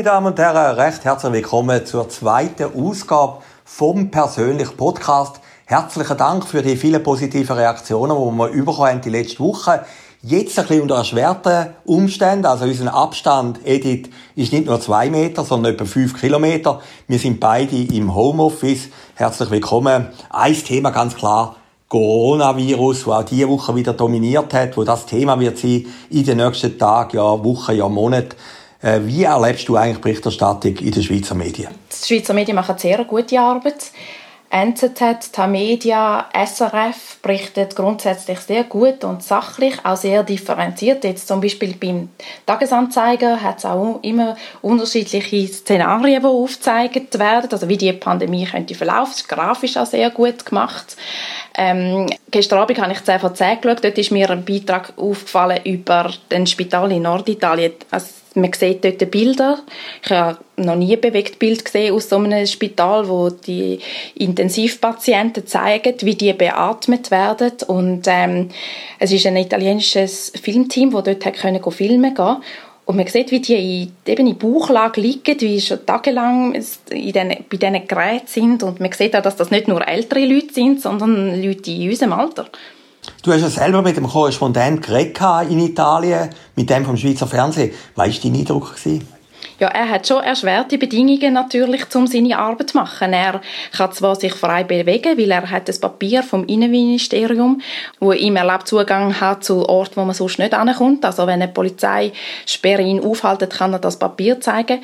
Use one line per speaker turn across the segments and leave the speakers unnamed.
Meine Damen und Herren, recht herzlich willkommen zur zweiten Ausgabe vom persönlichen Podcast. Herzlichen Dank für die vielen positiven Reaktionen, die wir bekommen haben die letzte Woche. Jetzt ein bisschen unter erschwerten Umständen. Also unser Abstand, Edith, ist nicht nur zwei Meter, sondern etwa fünf Kilometer. Wir sind beide im Homeoffice. Herzlich willkommen. Ein Thema ganz klar. Coronavirus, wo auch diese Woche wieder dominiert hat, wo das Thema wird sein in den nächsten Tagen, ja, Wochen, ja, Monaten. Äh, wie erlebst du eigentlich Berichterstattung in den Schweizer Medien?
Die Schweizer Medien machen sehr gute Arbeit. NZZ, Tamedia, SRF berichtet grundsätzlich sehr gut und sachlich, auch sehr differenziert. Jetzt zum Beispiel beim Tagesanzeiger hat es auch immer unterschiedliche Szenarien, die aufgezeigt werden, also wie die Pandemie könnte verlaufen. Das ist grafisch auch sehr gut gemacht. Ähm, gestern Abend habe ich 10 von 10 geschaut. Dort ist mir ein Beitrag aufgefallen über den Spital in Norditalien. Also, man sieht dort Bilder. Ich habe noch nie ein Bewegtbild gesehen aus so einem Spital, wo die Intensivpatienten zeigen, wie die beatmet werden. Und ähm, es ist ein italienisches Filmteam, das dort können filmen konnte. Und man sieht, wie die eben in Bauchlage liegen, wie schon tagelang in den, bei diesen Geräten sind. Und man sieht auch, dass das nicht nur ältere Leute sind, sondern Leute in unserem Alter.
Du hast ja selber mit dem Korrespondent geredet in Italien, mit dem vom Schweizer Fernsehen. Was war dein Eindruck? Gewesen?
Ja, er hat schon erschwerte Bedingungen natürlich, um seine Arbeit zu machen. Er kann zwar sich frei bewegen, weil er hat das Papier vom Innenministerium, wo ihm erlaubt Zugang hat zu Orten, wo man sonst nicht ankommt. Also wenn eine Polizeisperre ihn aufhaltet, kann er das Papier zeigen.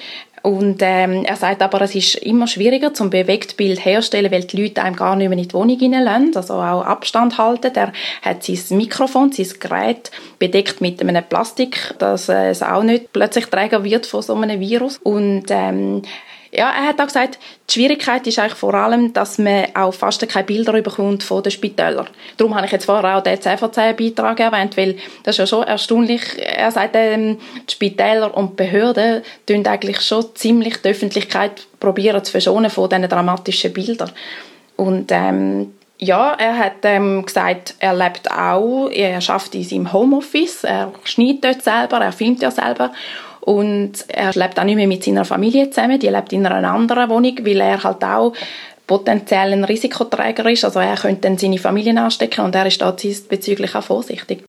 Und ähm, er sagt aber, es ist immer schwieriger zum Bewegtbild herstellen, weil die Leute einem gar nicht mehr in die Wohnung hineinlassen, also auch Abstand halten. Er hat sein Mikrofon, sein Gerät bedeckt mit einem Plastik, dass es auch nicht plötzlich Träger wird von so einem Virus. Und ähm, ja, er hat auch gesagt, die Schwierigkeit ist eigentlich vor allem, dass man auch fast keine Bilder bekommt von den Spitälern. Darum habe ich jetzt vorher auch den CVC-Beitrag erwähnt, weil das ist ja schon erstaunlich. Er sagt, ähm, die Spitäler und die Behörden tun eigentlich schon ziemlich die Öffentlichkeit probieren zu verschonen von diesen dramatischen Bildern. Und ähm, ja, er hat ähm, gesagt, er lebt auch, er schafft in seinem Homeoffice, er schneidet dort selber, er filmt ja selber und er lebt auch nicht mehr mit seiner Familie zusammen, die lebt in einer anderen Wohnung, weil er halt auch potenziell ein Risikoträger ist. Also er könnte dann seine Familie anstecken und er ist da diesbezüglich auch vorsichtig.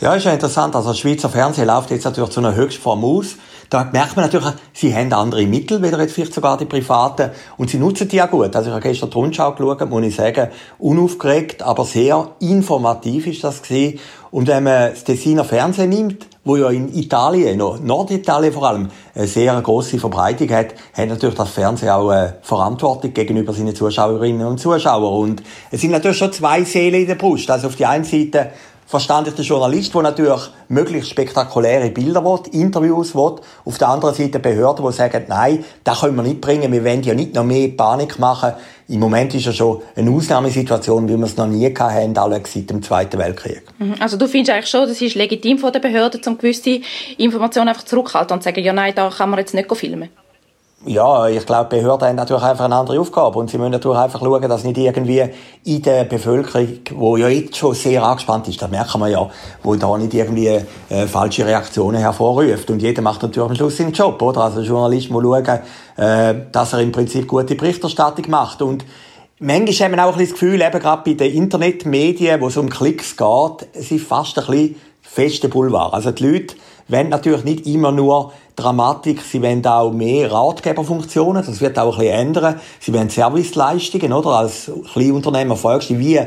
Ja, ist ja interessant. Also Schweizer Fernsehen läuft jetzt natürlich zu einer Höchstform aus. Da merkt man natürlich, sie haben andere Mittel, weder jetzt vielleicht sogar die Privaten. Und sie nutzen die ja gut. Also ich habe gestern die Rundschau geschaut, muss ich sagen, unaufgeregt, aber sehr informativ ist das gewesen. Und wenn man das Tessiner Fernsehen nimmt, wo ja in Italien, Norditalien vor allem, eine sehr grosse Verbreitung hat, hat natürlich das Fernsehen auch eine Verantwortung gegenüber seinen Zuschauerinnen und Zuschauern. Und es sind natürlich schon zwei Seelen in der Brust. Also auf die einen Seite verstand ich den Journalist, der natürlich möglichst spektakuläre Bilder will, Interviews will. Auf der anderen Seite Behörden, die sagen, nein, das können wir nicht bringen, wir wollen ja nicht noch mehr Panik machen. Im Moment ist ja schon eine Ausnahmesituation, wie wir es noch nie hatten, alle seit dem Zweiten Weltkrieg.
Mhm. Also du findest eigentlich schon, das ist legitim von den Behörden, um gewisse Informationen einfach zurückhalten und sagen, ja nein, da kann man jetzt nicht filmen
ja, ich glaube, Behörden haben natürlich einfach eine andere Aufgabe und sie müssen natürlich einfach schauen, dass nicht irgendwie in der Bevölkerung, wo ja jetzt schon sehr angespannt ist, das merken wir ja, wo da nicht irgendwie äh, falsche Reaktionen hervorruft und jeder macht natürlich am Schluss seinen Job, oder? Also der Journalist muss schauen, äh, dass er im Prinzip gute Berichterstattung macht und Manchmal haben wir auch ein bisschen das Gefühl, eben gerade bei den Internetmedien, wo es um Klicks geht, ist fast ein bisschen feste Boulevard. Also die Leute wollen natürlich nicht immer nur Dramatik, sie wollen auch mehr Ratgeberfunktionen, das wird auch ein bisschen ändern. Sie wollen Serviceleistungen, oder? Als Kleinunternehmer fragst du, wie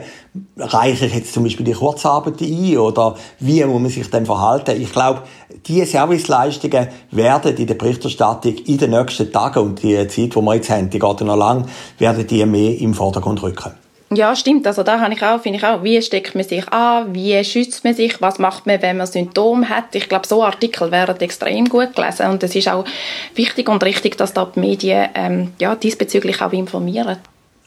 reiche ich jetzt zum Beispiel die Kurzarbeit ein oder wie muss man sich denn verhalten? Ich glaube, diese Serviceleistungen werden in der Berichterstattung in den nächsten Tagen und die Zeit, die wir jetzt haben, die geht noch lang, werden die mehr im Vordergrund rücken.
Ja, stimmt. Also da habe ich auch, finde ich auch, wie steckt man sich an, wie schützt man sich, was macht man, wenn man Symptome hat. Ich glaube, so Artikel wären extrem gut gelesen und es ist auch wichtig und richtig, dass da die Medien ähm, ja, diesbezüglich auch informieren.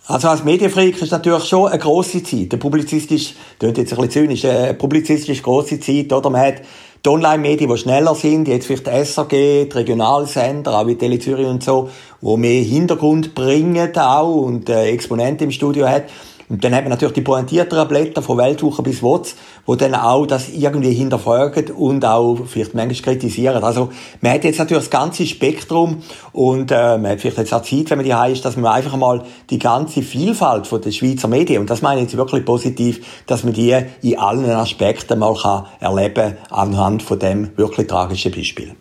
Also als Medienfreak ist natürlich schon eine grosse Zeit. Eine publizistisch, das jetzt ein bisschen zynisch, eine publizistisch grosse Zeit, oder? Man hat die Online-Medien, die schneller sind, jetzt vielleicht die SRG, die Regionalsender, auch wie Tele Zürich und so, wo mehr Hintergrund bringen auch und äh, Exponenten im Studio hat. Und dann hat man natürlich die pointierteren Blätter von Weltwoche bis WOTS, wo dann auch das irgendwie hinterfragen und auch vielleicht manchmal kritisieren. Also man hat jetzt natürlich das ganze Spektrum und äh, man hat vielleicht jetzt auch Zeit, wenn man die heißt, dass man einfach mal die ganze Vielfalt von der Schweizer Medien, und das meine ich jetzt wirklich positiv, dass man die in allen Aspekten mal kann erleben anhand von dem wirklich tragischen Beispiel.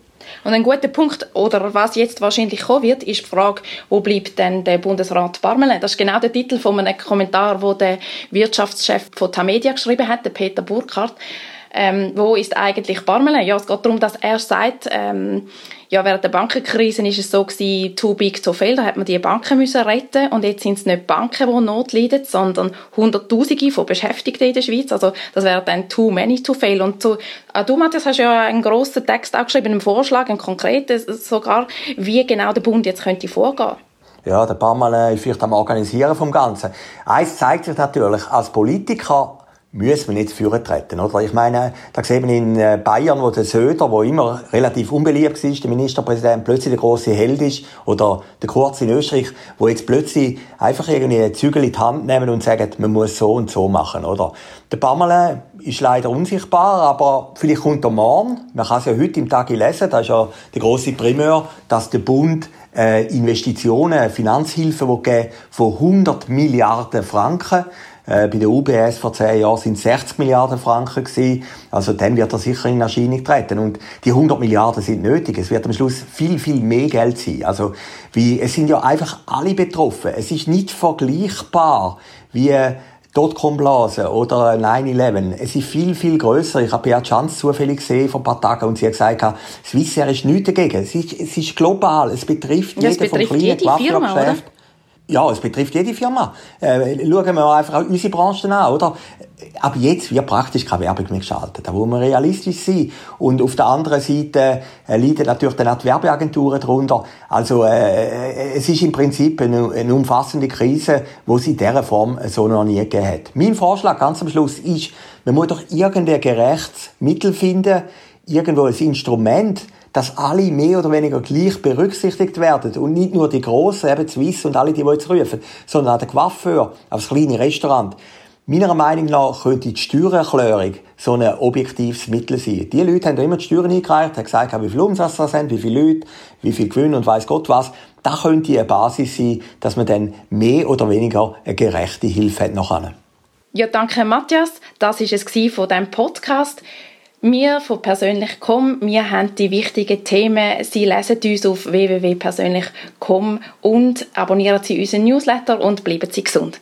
Und ein guter Punkt, oder was jetzt wahrscheinlich kommen wird, ist die Frage, wo bleibt denn der Bundesrat Barmelin? Das ist genau der Titel von einem Kommentar, wo der Wirtschaftschef von Tamedia geschrieben hat, der Peter Burkhardt. Ähm, wo ist eigentlich Barmelin? Ja, es geht darum, dass er sagt, ähm, ja, während der Bankenkrise ist es so gewesen, too big to fail, da hat man die Banken müssen retten und jetzt sind es nicht Banken, die Not leiden, sondern Hunderttausende von Beschäftigten in der Schweiz. Also das wäre dann too many to fail. Und so, äh, du, Matthias, hast ja einen grossen Text auch geschrieben, einen Vorschlag, einen konkreten sogar, wie genau der Bund jetzt könnte vorgehen.
Ja, der Barmelin ist vielleicht am Organisieren vom Ganzen. Eins zeigt sich natürlich, als Politiker müssen wir nicht führen treten, oder? Ich meine, da sehen wir in äh, Bayern, wo der Söder, wo immer relativ unbeliebt war, der Ministerpräsident, plötzlich der große Held ist, oder der Kurz in Österreich, wo jetzt plötzlich einfach irgendwie Zügel in die Hand nehmen und sagen, man muss so und so machen, oder? Der Pamela ist leider unsichtbar, aber vielleicht kommt er morgen. Man kann es ja heute im Tag lesen, da ist ja der große Primär, dass der Bund äh, Investitionen, Finanzhilfen geben von 100 Milliarden Franken äh, bei der UBS vor zehn Jahren sind 60 Milliarden Franken gewesen. Also dann wird er sicher in Erscheinung treten. Und die 100 Milliarden sind nötig. Es wird am Schluss viel, viel mehr Geld sein. Also, wie, es sind ja einfach alle betroffen. Es ist nicht vergleichbar wie Dotcom-Blase oder 9-11. Es ist viel, viel grösser. Ich habe Beat Schanz zufällig gesehen vor ein paar Tagen und sie hat gesagt, Swissair ist nichts dagegen. Es ist, es ist global. Es betrifft
ja, jeden vom kleinen Waffengeschäft
ja, es betrifft jede Firma. Äh, schauen wir einfach unsere Branchen an, oder? Aber jetzt wird praktisch keine Werbung mehr geschaltet. Da muss man realistisch sein. Und auf der anderen Seite äh, leiden natürlich dann auch die Werbeagenturen darunter. Also äh, es ist im Prinzip eine, eine umfassende Krise, wo es in dieser Form so noch nie gegeben hat. Mein Vorschlag ganz am Schluss ist, man muss doch irgendein gerechtes Mittel finden, irgendwo ein Instrument, dass alle mehr oder weniger gleich berücksichtigt werden und nicht nur die Großen, eben Swiss und alle, die, jetzt rufen, sondern auch der Coiffeur, auch das kleine Restaurant. Meiner Meinung nach könnte die Steuererklärung so ein objektives Mittel sein. Die Leute haben immer die Steuern eingereicht, haben gesagt, wie viel Umsatz das sind, wie viele Leute, wie viel Gewinn und weiß Gott was. Das könnte eine Basis sein, dass man dann mehr oder weniger eine gerechte Hilfe hat nachher.
Ja, danke Matthias. Das war es von diesem Podcast. Wir von persönlich.com, wir haben die wichtigen Themen. Sie lesen uns auf www.persönlich.com und abonnieren Sie unseren Newsletter und bleiben Sie gesund.